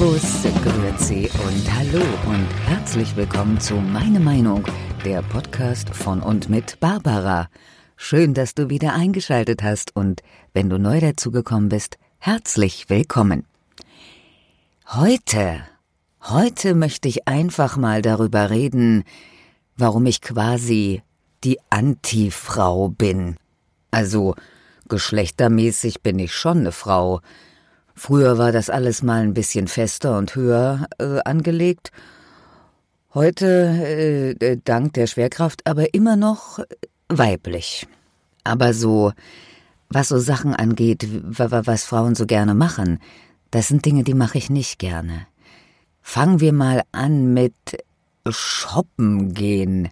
Servus, Grüezi und Hallo und herzlich willkommen zu Meine Meinung, der Podcast von und mit Barbara. Schön, dass du wieder eingeschaltet hast und wenn du neu dazugekommen bist, herzlich willkommen. Heute, heute möchte ich einfach mal darüber reden, warum ich quasi die Anti-Frau bin. Also, geschlechtermäßig bin ich schon eine Frau, Früher war das alles mal ein bisschen fester und höher äh, angelegt. Heute, äh, äh dank der Schwerkraft, aber immer noch weiblich. Aber so, was so Sachen angeht, was Frauen so gerne machen, das sind Dinge, die mache ich nicht gerne. Fangen wir mal an mit Shoppen gehen.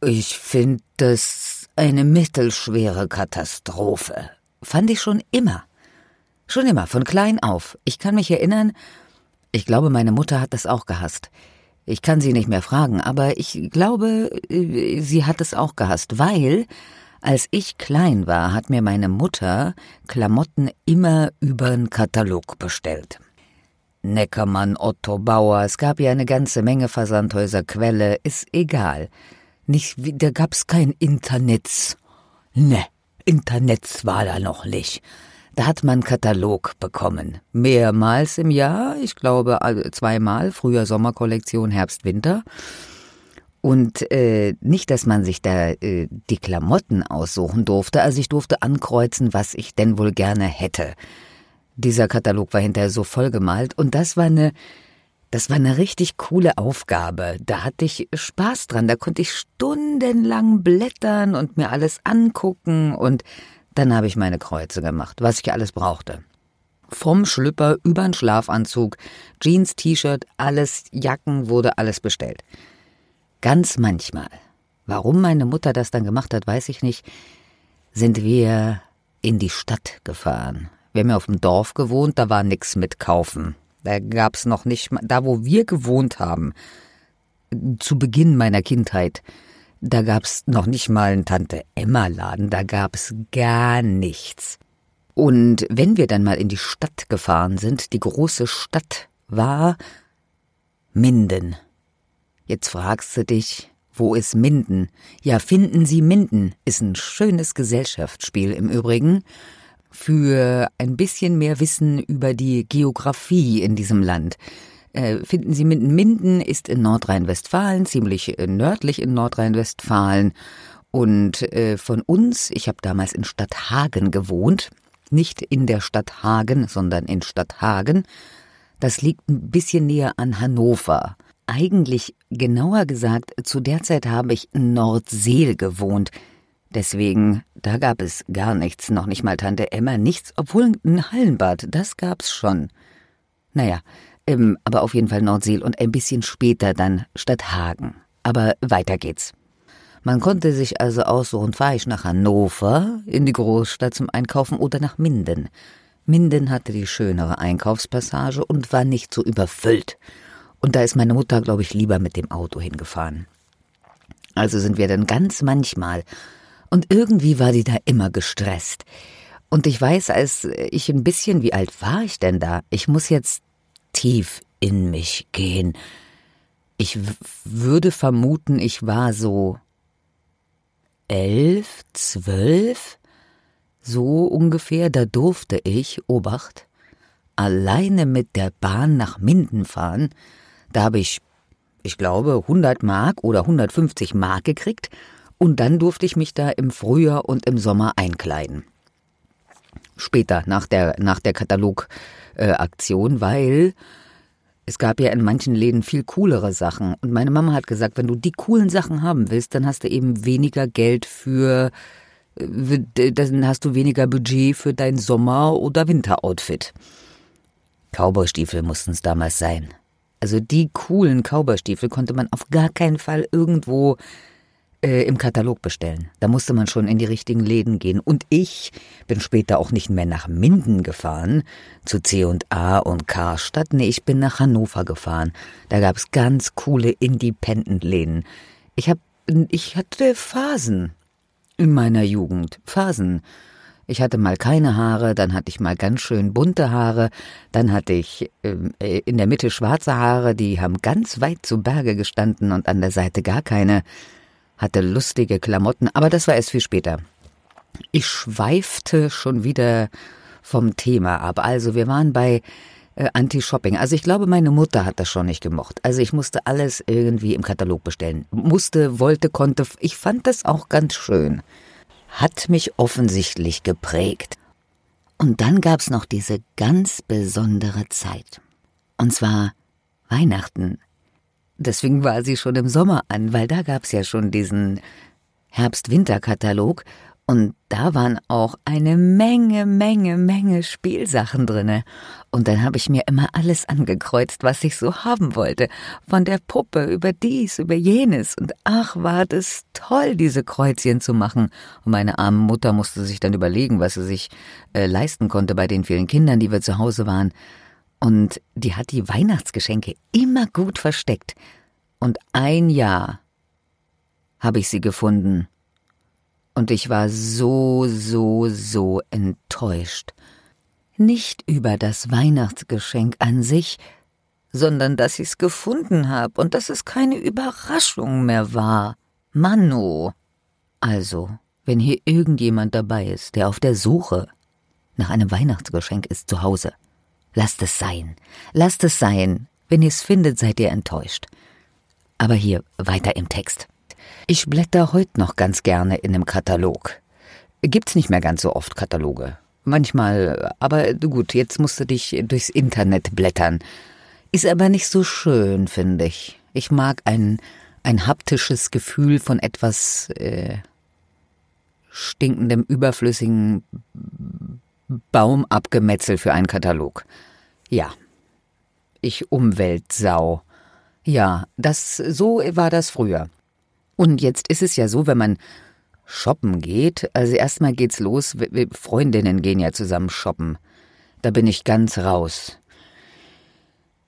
Ich finde das eine mittelschwere Katastrophe. Fand ich schon immer. Schon immer, von klein auf. Ich kann mich erinnern, ich glaube, meine Mutter hat das auch gehasst. Ich kann sie nicht mehr fragen, aber ich glaube, äh, sie hat es auch gehasst, weil, als ich klein war, hat mir meine Mutter Klamotten immer übern Katalog bestellt. Neckermann, Otto Bauer, es gab ja eine ganze Menge Versandhäuser, Quelle, ist egal. Nicht, da gab's kein Internet. Ne, Internet war da noch nicht. Da hat man Katalog bekommen. Mehrmals im Jahr, ich glaube zweimal, früher Sommerkollektion, Herbst, Winter. Und äh, nicht, dass man sich da äh, die Klamotten aussuchen durfte, also ich durfte ankreuzen, was ich denn wohl gerne hätte. Dieser Katalog war hinterher so vollgemalt und das war eine, das war eine richtig coole Aufgabe. Da hatte ich Spaß dran, da konnte ich stundenlang blättern und mir alles angucken und dann habe ich meine Kreuze gemacht, was ich alles brauchte. Vom Schlüpper übern Schlafanzug, Jeans, T-Shirt, alles, Jacken, wurde alles bestellt. Ganz manchmal, warum meine Mutter das dann gemacht hat, weiß ich nicht, sind wir in die Stadt gefahren. Wir haben ja auf dem Dorf gewohnt, da war nix mit kaufen. Da gab's noch nicht, da wo wir gewohnt haben, zu Beginn meiner Kindheit, da gab's noch nicht mal einen Tante-Emma-Laden, da gab's gar nichts. Und wenn wir dann mal in die Stadt gefahren sind, die große Stadt war Minden. Jetzt fragst du dich, wo ist Minden? Ja, finden Sie Minden ist ein schönes Gesellschaftsspiel im Übrigen für ein bisschen mehr Wissen über die Geografie in diesem Land. Äh, finden Sie Minden. Minden ist in Nordrhein-Westfalen, ziemlich äh, nördlich in Nordrhein-Westfalen. Und äh, von uns, ich habe damals in Stadthagen gewohnt, nicht in der Stadt Hagen, sondern in Stadthagen. Das liegt ein bisschen näher an Hannover. Eigentlich, genauer gesagt, zu der Zeit habe ich in Nordseel gewohnt. Deswegen, da gab es gar nichts, noch nicht mal Tante Emma, nichts, obwohl ein Hallenbad, das gab's schon. Naja, ähm, aber auf jeden Fall Nordseel und ein bisschen später dann Stadthagen. Aber weiter geht's. Man konnte sich also aussuchen, fahre ich nach Hannover in die Großstadt zum Einkaufen oder nach Minden. Minden hatte die schönere Einkaufspassage und war nicht so überfüllt. Und da ist meine Mutter, glaube ich, lieber mit dem Auto hingefahren. Also sind wir dann ganz manchmal. Und irgendwie war die da immer gestresst. Und ich weiß, als ich ein bisschen, wie alt war ich denn da? Ich muss jetzt tief in mich gehen. Ich würde vermuten, ich war so elf, zwölf, so ungefähr, da durfte ich, Obacht, alleine mit der Bahn nach Minden fahren. Da habe ich, ich glaube, 100 Mark oder 150 Mark gekriegt und dann durfte ich mich da im Frühjahr und im Sommer einkleiden. Später, nach der, nach der Katalog, äh, weil es gab ja in manchen Läden viel coolere Sachen. Und meine Mama hat gesagt, wenn du die coolen Sachen haben willst, dann hast du eben weniger Geld für, äh, dann hast du weniger Budget für dein Sommer- oder Winteroutfit. Cowboystiefel mussten es damals sein. Also die coolen Cowboystiefel konnte man auf gar keinen Fall irgendwo äh, im Katalog bestellen. Da musste man schon in die richtigen Läden gehen. Und ich bin später auch nicht mehr nach Minden gefahren, zu C&A und Karstadt. Nee, ich bin nach Hannover gefahren. Da gab es ganz coole Independent-Läden. Ich hab, ich hatte Phasen in meiner Jugend. Phasen. Ich hatte mal keine Haare, dann hatte ich mal ganz schön bunte Haare, dann hatte ich ähm, äh, in der Mitte schwarze Haare, die haben ganz weit zu Berge gestanden und an der Seite gar keine, hatte lustige Klamotten, aber das war erst viel später. Ich schweifte schon wieder vom Thema ab. Also wir waren bei äh, Anti-Shopping. Also ich glaube, meine Mutter hat das schon nicht gemocht. Also ich musste alles irgendwie im Katalog bestellen. Musste, wollte, konnte. Ich fand das auch ganz schön hat mich offensichtlich geprägt. Und dann gab's noch diese ganz besondere Zeit. Und zwar Weihnachten. Deswegen war sie schon im Sommer an, weil da gab's ja schon diesen Herbst-Winter-Katalog und da waren auch eine Menge, Menge, Menge Spielsachen drinne. Und dann habe ich mir immer alles angekreuzt, was ich so haben wollte. Von der Puppe über dies, über jenes. Und ach, war das toll, diese Kreuzchen zu machen. Und meine arme Mutter musste sich dann überlegen, was sie sich äh, leisten konnte bei den vielen Kindern, die wir zu Hause waren. Und die hat die Weihnachtsgeschenke immer gut versteckt. Und ein Jahr habe ich sie gefunden und ich war so, so, so enttäuscht. Nicht über das Weihnachtsgeschenk an sich, sondern dass ich's gefunden hab und dass es keine Überraschung mehr war. Manu. Also, wenn hier irgendjemand dabei ist, der auf der Suche nach einem Weihnachtsgeschenk ist zu Hause, lasst es sein. Lasst es sein. Wenn ihr's findet, seid ihr enttäuscht. Aber hier weiter im Text. Ich blätter heute noch ganz gerne in einem Katalog. Gibt's nicht mehr ganz so oft Kataloge. Manchmal, aber gut, jetzt musst du dich durchs Internet blättern. Ist aber nicht so schön, finde ich. Ich mag ein, ein haptisches Gefühl von etwas äh, stinkendem, überflüssigen Baumabgemetzel für einen Katalog. Ja. Ich Umweltsau. Ja, das, so war das früher. Und jetzt ist es ja so, wenn man shoppen geht, also erstmal geht's los, Freundinnen gehen ja zusammen shoppen. Da bin ich ganz raus.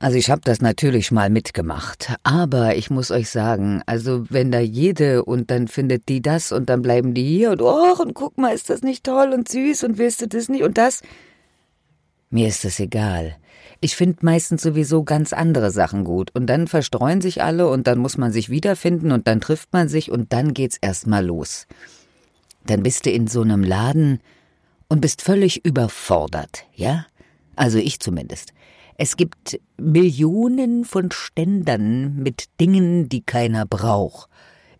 Also ich habe das natürlich mal mitgemacht, aber ich muss euch sagen, also wenn da jede und dann findet die das und dann bleiben die hier und oh und guck mal, ist das nicht toll und süß und willst du das nicht und das? Mir ist das egal. Ich finde meistens sowieso ganz andere Sachen gut. Und dann verstreuen sich alle und dann muss man sich wiederfinden und dann trifft man sich und dann geht's erstmal los. Dann bist du in so einem Laden und bist völlig überfordert, ja? Also ich zumindest. Es gibt Millionen von Ständern mit Dingen, die keiner braucht.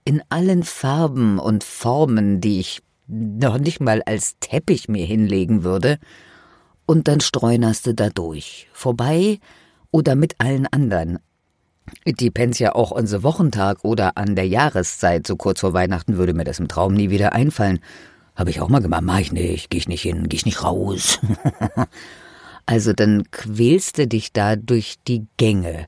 In allen Farben und Formen, die ich noch nicht mal als Teppich mir hinlegen würde und dann streunerst du da durch. Vorbei oder mit allen anderen. Die pennst ja auch unser Wochentag oder an der Jahreszeit, so kurz vor Weihnachten würde mir das im Traum nie wieder einfallen. Habe ich auch mal gemacht, mach ich nicht, geh ich nicht hin, geh ich nicht raus. also dann quälst du dich da durch die Gänge.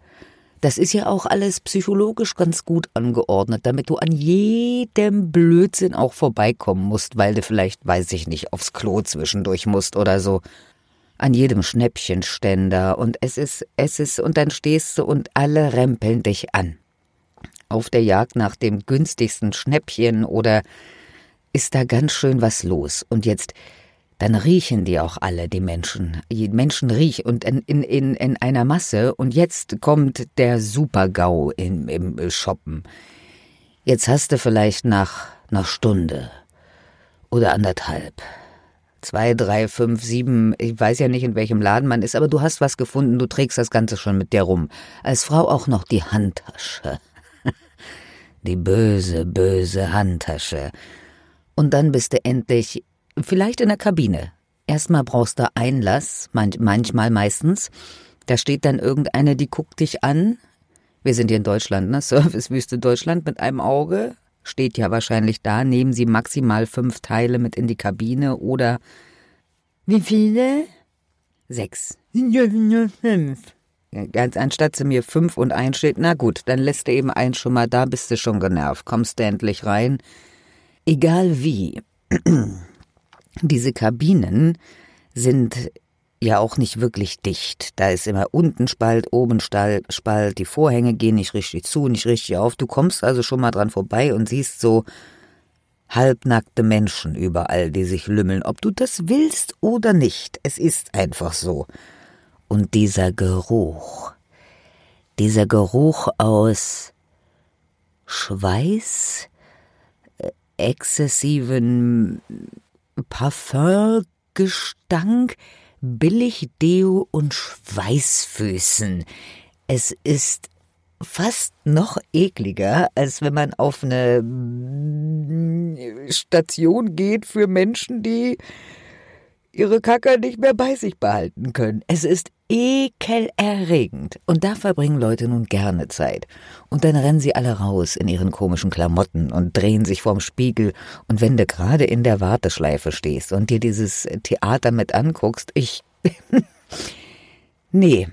Das ist ja auch alles psychologisch ganz gut angeordnet, damit du an jedem Blödsinn auch vorbeikommen musst, weil du vielleicht, weiß ich nicht, aufs Klo zwischendurch musst oder so an jedem Schnäppchenständer und es ist, es ist, und dann stehst du und alle rempeln dich an. Auf der Jagd nach dem günstigsten Schnäppchen oder ist da ganz schön was los. Und jetzt, dann riechen die auch alle, die Menschen. Die Menschen riechen und in, in, in, in einer Masse. Und jetzt kommt der Super-GAU im, im Shoppen. Jetzt hast du vielleicht nach einer Stunde oder anderthalb zwei, drei, fünf, sieben, ich weiß ja nicht, in welchem Laden man ist, aber du hast was gefunden, du trägst das Ganze schon mit dir rum. Als Frau auch noch die Handtasche. die böse, böse Handtasche. Und dann bist du endlich vielleicht in der Kabine. Erstmal brauchst du Einlass, manchmal meistens. Da steht dann irgendeine, die guckt dich an. Wir sind hier in Deutschland, ne? Servicewüste Deutschland mit einem Auge, steht ja wahrscheinlich da, nehmen Sie maximal fünf Teile mit in die Kabine oder wie viele? Sechs. Ja, nur fünf. Ganz anstatt sie mir fünf und ein steht, na gut, dann lässt du eben eins schon mal da, bist du schon genervt, kommst du endlich rein. Egal wie. Diese Kabinen sind ja auch nicht wirklich dicht. Da ist immer unten Spalt, oben Spalt, die Vorhänge gehen nicht richtig zu, nicht richtig auf. Du kommst also schon mal dran vorbei und siehst so halbnackte Menschen überall, die sich lümmeln, ob du das willst oder nicht. Es ist einfach so. Und dieser Geruch, dieser Geruch aus Schweiß, äh, exzessiven Parfümgestank, Billigdeo und Schweißfüßen. Es ist fast noch ekliger, als wenn man auf eine Station geht für Menschen, die ihre Kacker nicht mehr bei sich behalten können. Es ist ekelerregend. Und da verbringen Leute nun gerne Zeit. Und dann rennen sie alle raus in ihren komischen Klamotten und drehen sich vorm Spiegel. Und wenn du gerade in der Warteschleife stehst und dir dieses Theater mit anguckst, ich. nee,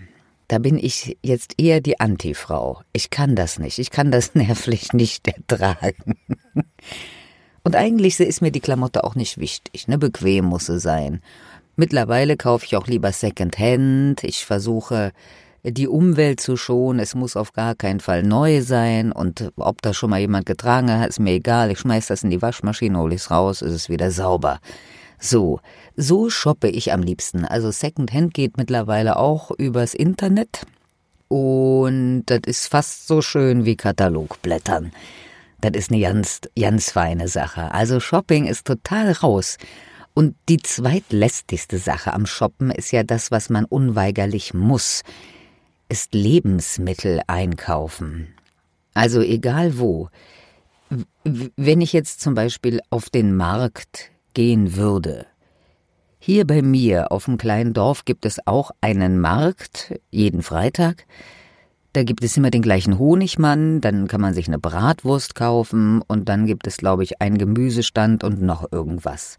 da bin ich jetzt eher die Antifrau. Ich kann das nicht. Ich kann das nervlich nicht ertragen. Und eigentlich ist mir die Klamotte auch nicht wichtig, ne? Bequem muss sie sein. Mittlerweile kaufe ich auch lieber Secondhand. Ich versuche, die Umwelt zu schonen. Es muss auf gar keinen Fall neu sein. Und ob da schon mal jemand getragen hat, ist mir egal. Ich schmeiß das in die Waschmaschine, hole es raus, ist es wieder sauber. So, so shoppe ich am liebsten. Also Secondhand geht mittlerweile auch übers Internet. Und das ist fast so schön wie Katalogblättern. Das ist eine ganz, ganz feine Sache. Also Shopping ist total raus. Und die zweitlästigste Sache am Shoppen ist ja das, was man unweigerlich muss, ist Lebensmittel einkaufen. Also egal wo. Wenn ich jetzt zum Beispiel auf den Markt gehen würde. Hier bei mir auf dem kleinen Dorf gibt es auch einen Markt, jeden Freitag. Da gibt es immer den gleichen Honigmann, dann kann man sich eine Bratwurst kaufen und dann gibt es, glaube ich, einen Gemüsestand und noch irgendwas.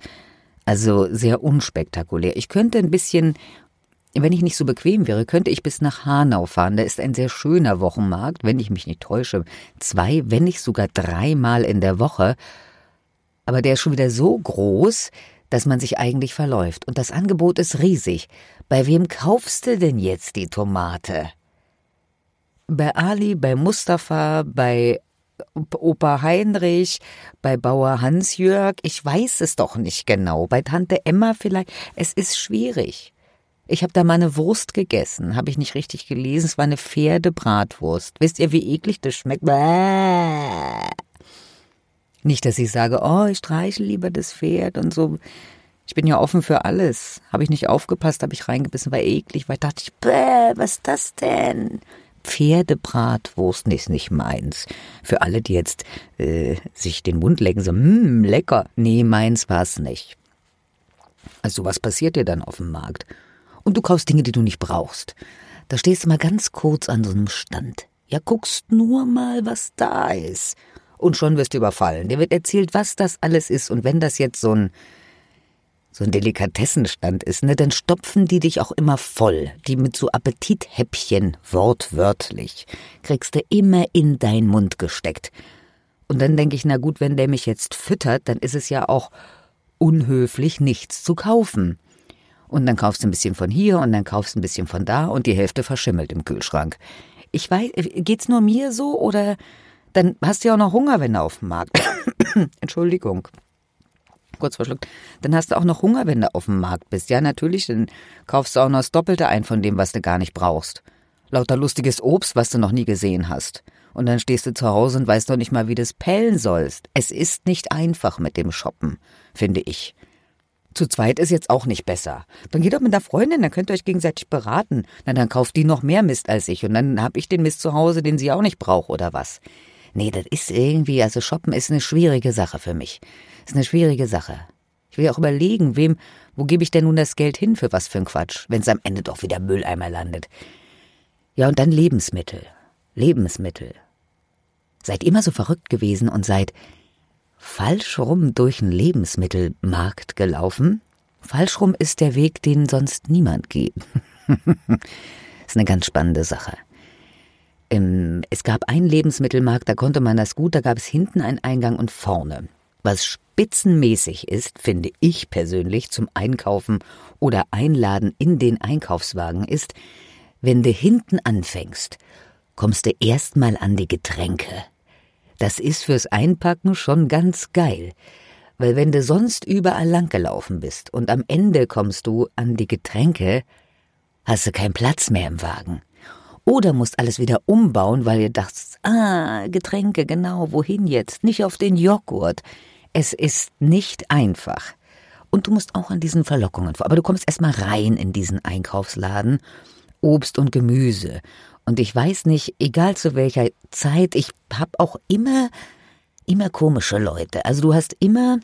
Also sehr unspektakulär. Ich könnte ein bisschen, wenn ich nicht so bequem wäre, könnte ich bis nach Hanau fahren. Da ist ein sehr schöner Wochenmarkt, wenn ich mich nicht täusche. Zwei, wenn nicht sogar dreimal in der Woche. Aber der ist schon wieder so groß, dass man sich eigentlich verläuft. Und das Angebot ist riesig. Bei wem kaufst du denn jetzt die Tomate? bei Ali, bei Mustafa, bei Opa Heinrich, bei Bauer Hans-Jörg, ich weiß es doch nicht genau, bei Tante Emma vielleicht, es ist schwierig. Ich habe da mal eine Wurst gegessen, habe ich nicht richtig gelesen, es war eine Pferdebratwurst. Wisst ihr, wie eklig das schmeckt? Bäh. Nicht, dass ich sage, oh, ich streiche lieber das Pferd und so. Ich bin ja offen für alles. Habe ich nicht aufgepasst, habe ich reingebissen, war eklig, weil ich dachte ich, bäh, was ist das denn? Pferdebratwurst ist nicht meins. Für alle, die jetzt äh, sich den Mund lecken, so, mmm, lecker. Nee, meins war's nicht. Also was passiert dir dann auf dem Markt? Und du kaufst Dinge, die du nicht brauchst. Da stehst du mal ganz kurz an so einem Stand. Ja, guckst nur mal, was da ist. Und schon wirst du überfallen. Dir wird erzählt, was das alles ist. Und wenn das jetzt so ein so ein Delikatessenstand ist, ne, dann stopfen die dich auch immer voll. Die mit so Appetithäppchen, wortwörtlich, kriegst du immer in dein Mund gesteckt. Und dann denke ich, na gut, wenn der mich jetzt füttert, dann ist es ja auch unhöflich, nichts zu kaufen. Und dann kaufst du ein bisschen von hier und dann kaufst du ein bisschen von da und die Hälfte verschimmelt im Kühlschrank. Ich weiß, geht's nur mir so oder dann hast du ja auch noch Hunger, wenn du auf dem Markt. Entschuldigung kurz verschluckt, dann hast du auch noch Hunger, wenn du auf dem Markt bist. Ja, natürlich, dann kaufst du auch noch das Doppelte ein von dem, was du gar nicht brauchst. Lauter lustiges Obst, was du noch nie gesehen hast. Und dann stehst du zu Hause und weißt doch nicht mal, wie du es pellen sollst. Es ist nicht einfach mit dem Shoppen, finde ich. Zu zweit ist jetzt auch nicht besser. Dann geht doch mit der Freundin, dann könnt ihr euch gegenseitig beraten. Na, dann kauft die noch mehr Mist als ich und dann hab ich den Mist zu Hause, den sie auch nicht braucht oder was. Nee, das ist irgendwie, also shoppen ist eine schwierige Sache für mich. Ist eine schwierige Sache. Ich will auch überlegen, wem, wo gebe ich denn nun das Geld hin für was für ein Quatsch, wenn es am Ende doch wieder Mülleimer landet. Ja, und dann Lebensmittel. Lebensmittel. Seid immer so verrückt gewesen und seid falsch rum durch einen Lebensmittelmarkt gelaufen? Falsch rum ist der Weg, den sonst niemand geht. ist eine ganz spannende Sache. Es gab einen Lebensmittelmarkt, da konnte man das gut, da gab es hinten einen Eingang und vorne. Was spitzenmäßig ist, finde ich persönlich, zum Einkaufen oder Einladen in den Einkaufswagen ist, wenn du hinten anfängst, kommst du erstmal an die Getränke. Das ist fürs Einpacken schon ganz geil. Weil wenn du sonst überall langgelaufen bist und am Ende kommst du an die Getränke, hast du keinen Platz mehr im Wagen. Oder musst alles wieder umbauen, weil ihr dachtest, ah, Getränke, genau, wohin jetzt? Nicht auf den Joghurt. Es ist nicht einfach. Und du musst auch an diesen Verlockungen vor. Aber du kommst erstmal rein in diesen Einkaufsladen. Obst und Gemüse. Und ich weiß nicht, egal zu welcher Zeit, ich hab auch immer, immer komische Leute. Also du hast immer,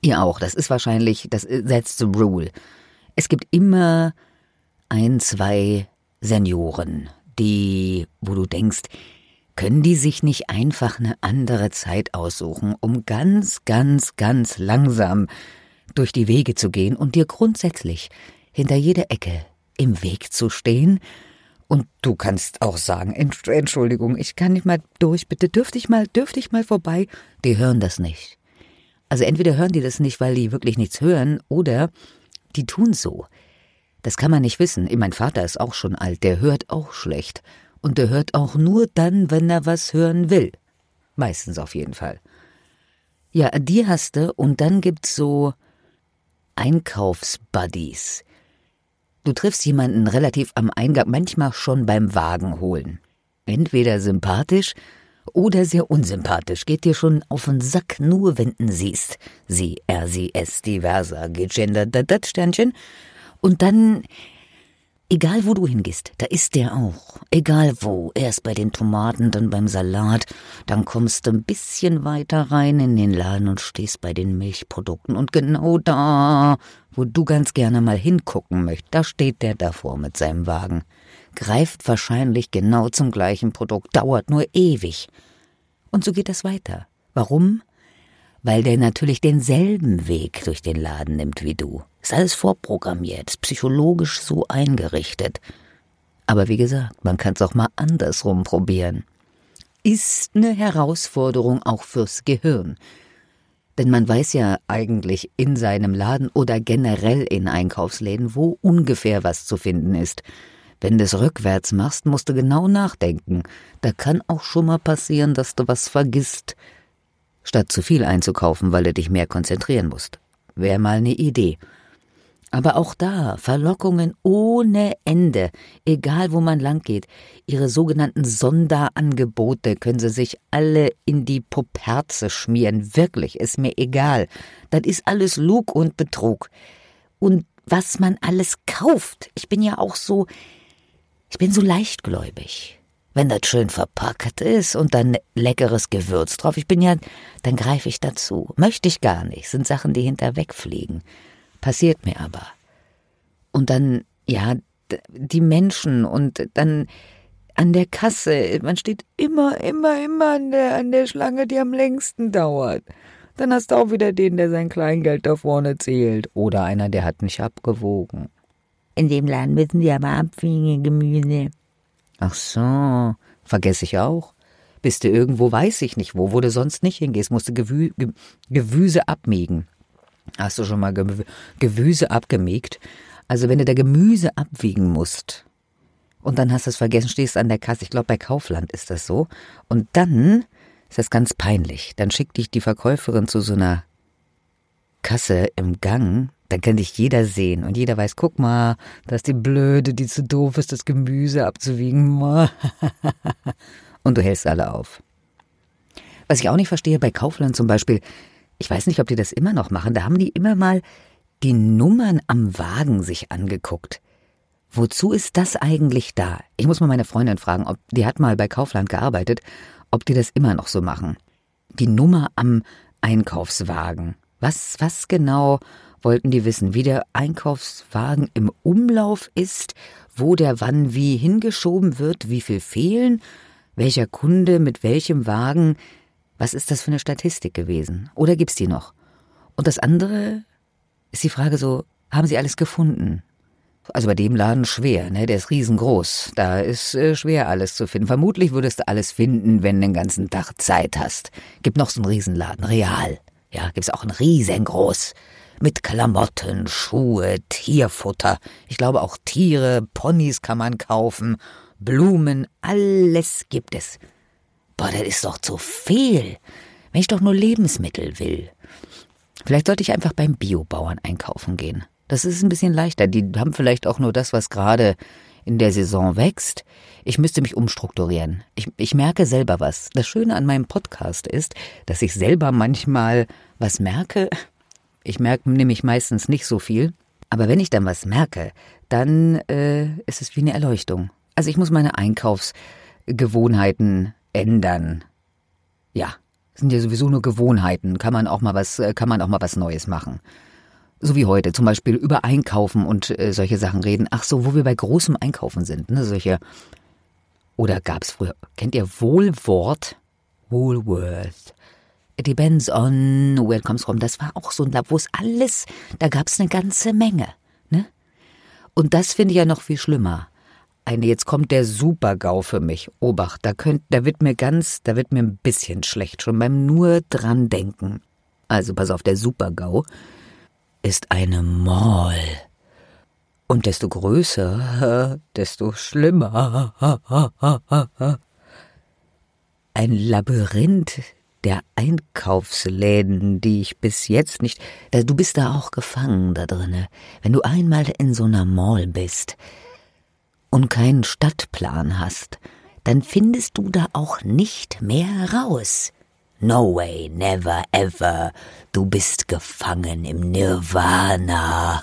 ihr auch, das ist wahrscheinlich, das that's the rule. Es gibt immer ein, zwei Senioren, die, wo du denkst, können die sich nicht einfach eine andere Zeit aussuchen, um ganz, ganz, ganz langsam durch die Wege zu gehen und dir grundsätzlich hinter jeder Ecke im Weg zu stehen? Und du kannst auch sagen, Entschuldigung, ich kann nicht mal durch, bitte dürfte ich mal, dürfte ich mal vorbei? Die hören das nicht. Also entweder hören die das nicht, weil die wirklich nichts hören, oder die tun so. Das kann man nicht wissen. Mein Vater ist auch schon alt, der hört auch schlecht. Und der hört auch nur dann, wenn er was hören will. Meistens auf jeden Fall. Ja, die hast du und dann gibt's so Einkaufsbuddies. Du triffst jemanden relativ am Eingang, manchmal schon beim Wagen holen. Entweder sympathisch oder sehr unsympathisch, geht dir schon auf den Sack, nur wenn du siehst. Sie, er, sie, es, diverser, gegendert, dat, Sternchen. Und dann Egal wo du hingehst, da ist der auch. Egal wo. Erst bei den Tomaten, dann beim Salat, dann kommst du ein bisschen weiter rein in den Laden und stehst bei den Milchprodukten. Und genau da, wo du ganz gerne mal hingucken möchtest, da steht der davor mit seinem Wagen. Greift wahrscheinlich genau zum gleichen Produkt, dauert nur ewig. Und so geht das weiter. Warum? Weil der natürlich denselben Weg durch den Laden nimmt wie du. Ist alles vorprogrammiert, ist psychologisch so eingerichtet. Aber wie gesagt, man kann es auch mal andersrum probieren. Ist eine Herausforderung auch fürs Gehirn. Denn man weiß ja eigentlich in seinem Laden oder generell in Einkaufsläden, wo ungefähr was zu finden ist. Wenn du es rückwärts machst, musst du genau nachdenken. Da kann auch schon mal passieren, dass du was vergisst, statt zu viel einzukaufen, weil du dich mehr konzentrieren musst. Wäre mal eine Idee. Aber auch da Verlockungen ohne Ende, egal wo man lang geht. Ihre sogenannten Sonderangebote können sie sich alle in die Poperze schmieren. Wirklich, ist mir egal. Das ist alles Lug und Betrug. Und was man alles kauft. Ich bin ja auch so, ich bin so leichtgläubig. Wenn das schön verpackt ist und dann leckeres Gewürz drauf, ich bin ja, dann greife ich dazu. Möchte ich gar nicht, sind Sachen, die hinter wegfliegen. Passiert mir aber. Und dann, ja, die Menschen und dann an der Kasse, man steht immer, immer, immer an der, an der Schlange, die am längsten dauert. Dann hast du auch wieder den, der sein Kleingeld da vorne zählt. Oder einer, der hat nicht abgewogen. In dem Laden müssen die aber abwiegen, Gemüse. Ach so, vergesse ich auch. Bist du irgendwo, weiß ich nicht wo, wo du sonst nicht hingehst, musst du Gewü Ge Gewüse abmägen. Hast du schon mal Ge Gewüse abgemägt? Also wenn du da Gemüse abwiegen musst und dann hast du es vergessen, stehst an der Kasse, ich glaube bei Kaufland ist das so, und dann ist das ganz peinlich. Dann schickt dich die Verkäuferin zu so einer Kasse im Gang dann kann dich jeder sehen und jeder weiß, guck mal, da ist die Blöde, die zu doof ist, das Gemüse abzuwiegen. und du hältst alle auf. Was ich auch nicht verstehe, bei Kaufland zum Beispiel, ich weiß nicht, ob die das immer noch machen, da haben die immer mal die Nummern am Wagen sich angeguckt. Wozu ist das eigentlich da? Ich muss mal meine Freundin fragen, ob die hat mal bei Kaufland gearbeitet, ob die das immer noch so machen. Die Nummer am Einkaufswagen. Was, was genau wollten die wissen, wie der Einkaufswagen im Umlauf ist, wo der wann wie hingeschoben wird, wie viel fehlen, welcher Kunde mit welchem Wagen. Was ist das für eine Statistik gewesen? Oder gibt's die noch? Und das andere ist die Frage so, haben Sie alles gefunden? Also bei dem Laden schwer, ne? Der ist riesengroß. Da ist äh, schwer alles zu finden. Vermutlich würdest du alles finden, wenn du den ganzen Tag Zeit hast. Gibt noch so einen Riesenladen, real. Ja, gibt's auch einen riesengroß mit Klamotten, Schuhe, Tierfutter. Ich glaube auch Tiere, Ponys kann man kaufen, Blumen, alles gibt es. Boah, das ist doch zu viel. Wenn ich doch nur Lebensmittel will. Vielleicht sollte ich einfach beim Biobauern einkaufen gehen. Das ist ein bisschen leichter. Die haben vielleicht auch nur das, was gerade in der Saison wächst. Ich müsste mich umstrukturieren. Ich, ich merke selber was. Das Schöne an meinem Podcast ist, dass ich selber manchmal was merke. Ich merke nämlich meistens nicht so viel. Aber wenn ich dann was merke, dann äh, ist es wie eine Erleuchtung. Also ich muss meine Einkaufsgewohnheiten ändern. Ja, sind ja sowieso nur Gewohnheiten. Kann man auch mal was, äh, kann man auch mal was Neues machen. So wie heute, zum Beispiel über Einkaufen und äh, solche Sachen reden. Ach so, wo wir bei großem Einkaufen sind, ne? Solche. Oder gab's früher, kennt ihr Wohlwort? Woolworth. Depends on where it comes from. Das war auch so ein Lab, wo es alles, da gab's eine ganze Menge, ne? Und das finde ich ja noch viel schlimmer. Eine, jetzt kommt der Super-GAU für mich. Obacht, da könnt, da wird mir ganz, da wird mir ein bisschen schlecht, schon beim nur dran denken. Also pass auf, der Super-GAU ist eine Mall. Und desto größer, desto schlimmer. Ein Labyrinth der Einkaufsläden, die ich bis jetzt nicht. Du bist da auch gefangen da drinne. Wenn du einmal in so einer Mall bist und keinen Stadtplan hast, dann findest du da auch nicht mehr raus. No way, never ever. Du bist gefangen im Nirvana.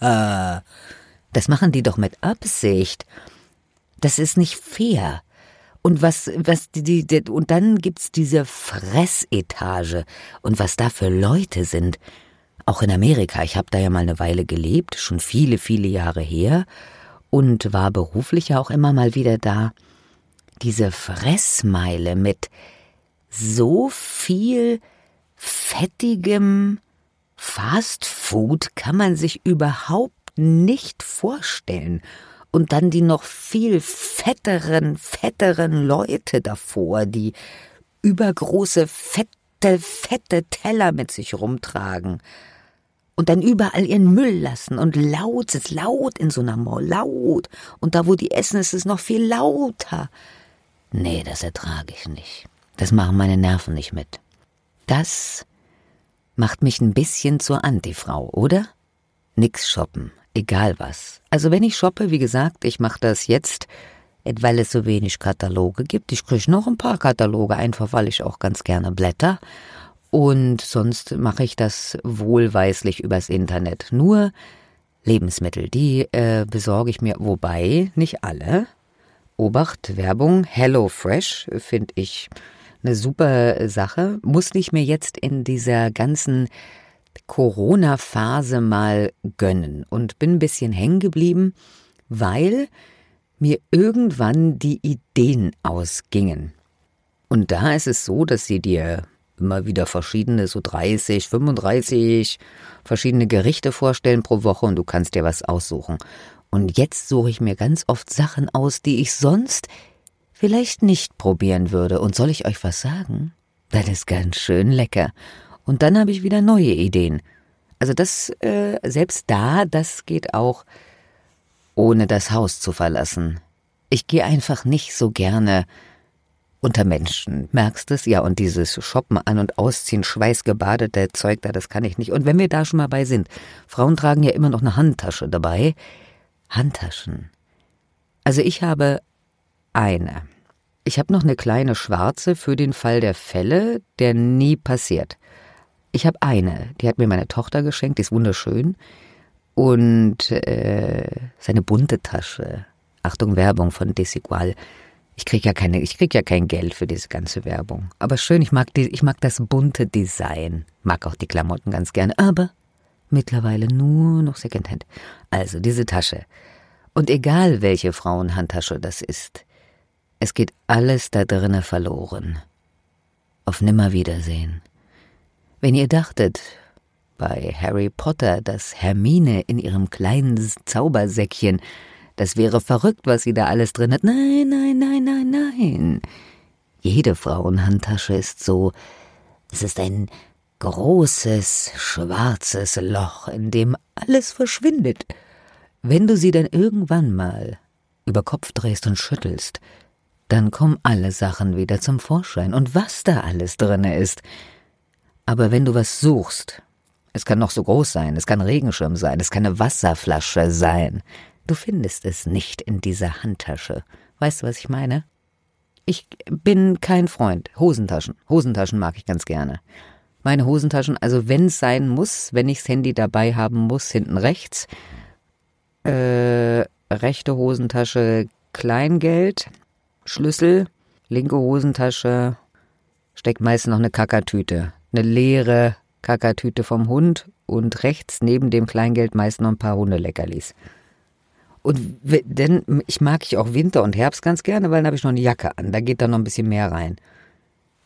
das machen die doch mit Absicht. Das ist nicht fair. Und was, was die, die, und dann gibt's diese Fressetage und was da für Leute sind. Auch in Amerika. Ich habe da ja mal eine Weile gelebt, schon viele, viele Jahre her und war beruflich ja auch immer mal wieder da diese Fressmeile mit so viel fettigem Fast Food kann man sich überhaupt nicht vorstellen. Und dann die noch viel fetteren, fetteren Leute davor, die übergroße, fette, fette Teller mit sich rumtragen. Und dann überall ihren Müll lassen und laut, ist laut in so einer Mall, laut. Und da, wo die essen, ist es noch viel lauter. Nee, das ertrage ich nicht. Das machen meine Nerven nicht mit. Das macht mich ein bisschen zur Antifrau, oder? Nix shoppen, egal was. Also wenn ich shoppe, wie gesagt, ich mache das jetzt, weil es so wenig Kataloge gibt. Ich kriege noch ein paar Kataloge, einfach weil ich auch ganz gerne blätter. Und sonst mache ich das wohlweislich übers Internet. Nur Lebensmittel, die äh, besorge ich mir, wobei nicht alle. Obacht, Werbung, Hello Fresh finde ich eine super Sache. Muss ich mir jetzt in dieser ganzen Corona-Phase mal gönnen und bin ein bisschen hängen geblieben, weil mir irgendwann die Ideen ausgingen. Und da ist es so, dass sie dir immer wieder verschiedene, so 30, 35 verschiedene Gerichte vorstellen pro Woche und du kannst dir was aussuchen. Und jetzt suche ich mir ganz oft Sachen aus, die ich sonst vielleicht nicht probieren würde. Und soll ich euch was sagen? Das ist ganz schön lecker. Und dann habe ich wieder neue Ideen. Also das, äh, selbst da, das geht auch ohne das Haus zu verlassen. Ich gehe einfach nicht so gerne unter Menschen. Merkst es? Ja, und dieses Shoppen an und ausziehen, schweißgebadete Zeug da, das kann ich nicht. Und wenn wir da schon mal bei sind, Frauen tragen ja immer noch eine Handtasche dabei. Handtaschen. Also ich habe eine. Ich habe noch eine kleine schwarze für den Fall der Fälle, der nie passiert. Ich habe eine, die hat mir meine Tochter geschenkt, die ist wunderschön. Und äh, seine bunte Tasche. Achtung, Werbung von Desigual. Ich krieg ja keine, ich krieg ja kein Geld für diese ganze Werbung. Aber schön, ich mag die, ich mag das bunte Design. Mag auch die Klamotten ganz gerne. Aber Mittlerweile nur noch Secondhand. Also diese Tasche. Und egal welche Frauenhandtasche das ist, es geht alles da drinnen verloren. Auf Nimmerwiedersehen. Wenn ihr dachtet, bei Harry Potter, dass Hermine in ihrem kleinen Zaubersäckchen, das wäre verrückt, was sie da alles drin hat. Nein, nein, nein, nein, nein. Jede Frauenhandtasche ist so. Es ist ein großes, schwarzes Loch, in dem alles verschwindet. Wenn du sie dann irgendwann mal über Kopf drehst und schüttelst, dann kommen alle Sachen wieder zum Vorschein und was da alles drinne ist. Aber wenn du was suchst, es kann noch so groß sein, es kann Regenschirm sein, es kann eine Wasserflasche sein, du findest es nicht in dieser Handtasche. Weißt du, was ich meine? Ich bin kein Freund. Hosentaschen. Hosentaschen mag ich ganz gerne. Meine Hosentaschen, also wenn es sein muss, wenn ich das Handy dabei haben muss, hinten rechts. Äh, rechte Hosentasche Kleingeld, Schlüssel, linke Hosentasche steckt meist noch eine Kackertüte. Eine leere Kackertüte vom Hund und rechts neben dem Kleingeld meist noch ein paar Hundeleckerlis. Und denn ich mag ich auch Winter und Herbst ganz gerne, weil dann habe ich noch eine Jacke an. Da geht da noch ein bisschen mehr rein.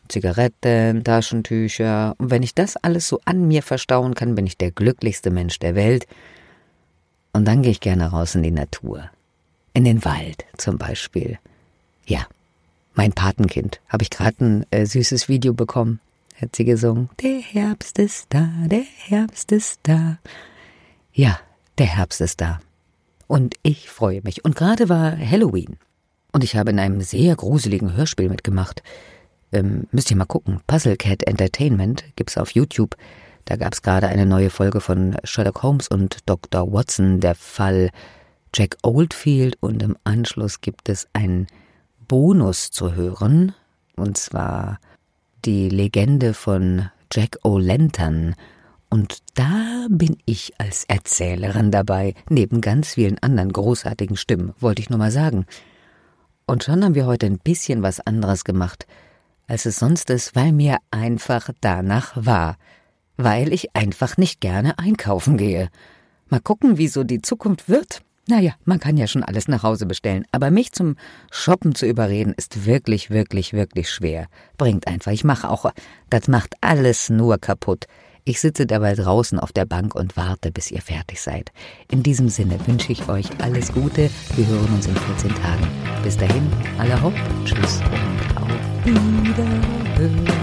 Zigaretten, Taschentücher. Und wenn ich das alles so an mir verstauen kann, bin ich der glücklichste Mensch der Welt. Und dann gehe ich gerne raus in die Natur. In den Wald zum Beispiel. Ja, mein Patenkind. Habe ich gerade ein äh, süßes Video bekommen. Hat sie gesungen. Der Herbst ist da, der Herbst ist da. Ja, der Herbst ist da. Und ich freue mich. Und gerade war Halloween. Und ich habe in einem sehr gruseligen Hörspiel mitgemacht. Ähm, müsst ihr mal gucken. Puzzle Cat Entertainment gibt's auf YouTube. Da gab's gerade eine neue Folge von Sherlock Holmes und Dr. Watson, der Fall Jack Oldfield. Und im Anschluss gibt es einen Bonus zu hören. Und zwar die Legende von Jack O'Lantern und da bin ich als Erzählerin dabei, neben ganz vielen anderen großartigen Stimmen, wollte ich nur mal sagen. Und schon haben wir heute ein bisschen was anderes gemacht, als es sonst ist, weil mir einfach danach war. Weil ich einfach nicht gerne einkaufen gehe. Mal gucken, wie so die Zukunft wird. Naja, man kann ja schon alles nach Hause bestellen, aber mich zum Shoppen zu überreden, ist wirklich, wirklich, wirklich schwer. Bringt einfach, ich mache auch, das macht alles nur kaputt. Ich sitze dabei draußen auf der Bank und warte, bis ihr fertig seid. In diesem Sinne wünsche ich euch alles Gute. Wir hören uns in 14 Tagen. Bis dahin, alle Hopp, tschüss und auf Wiederhören.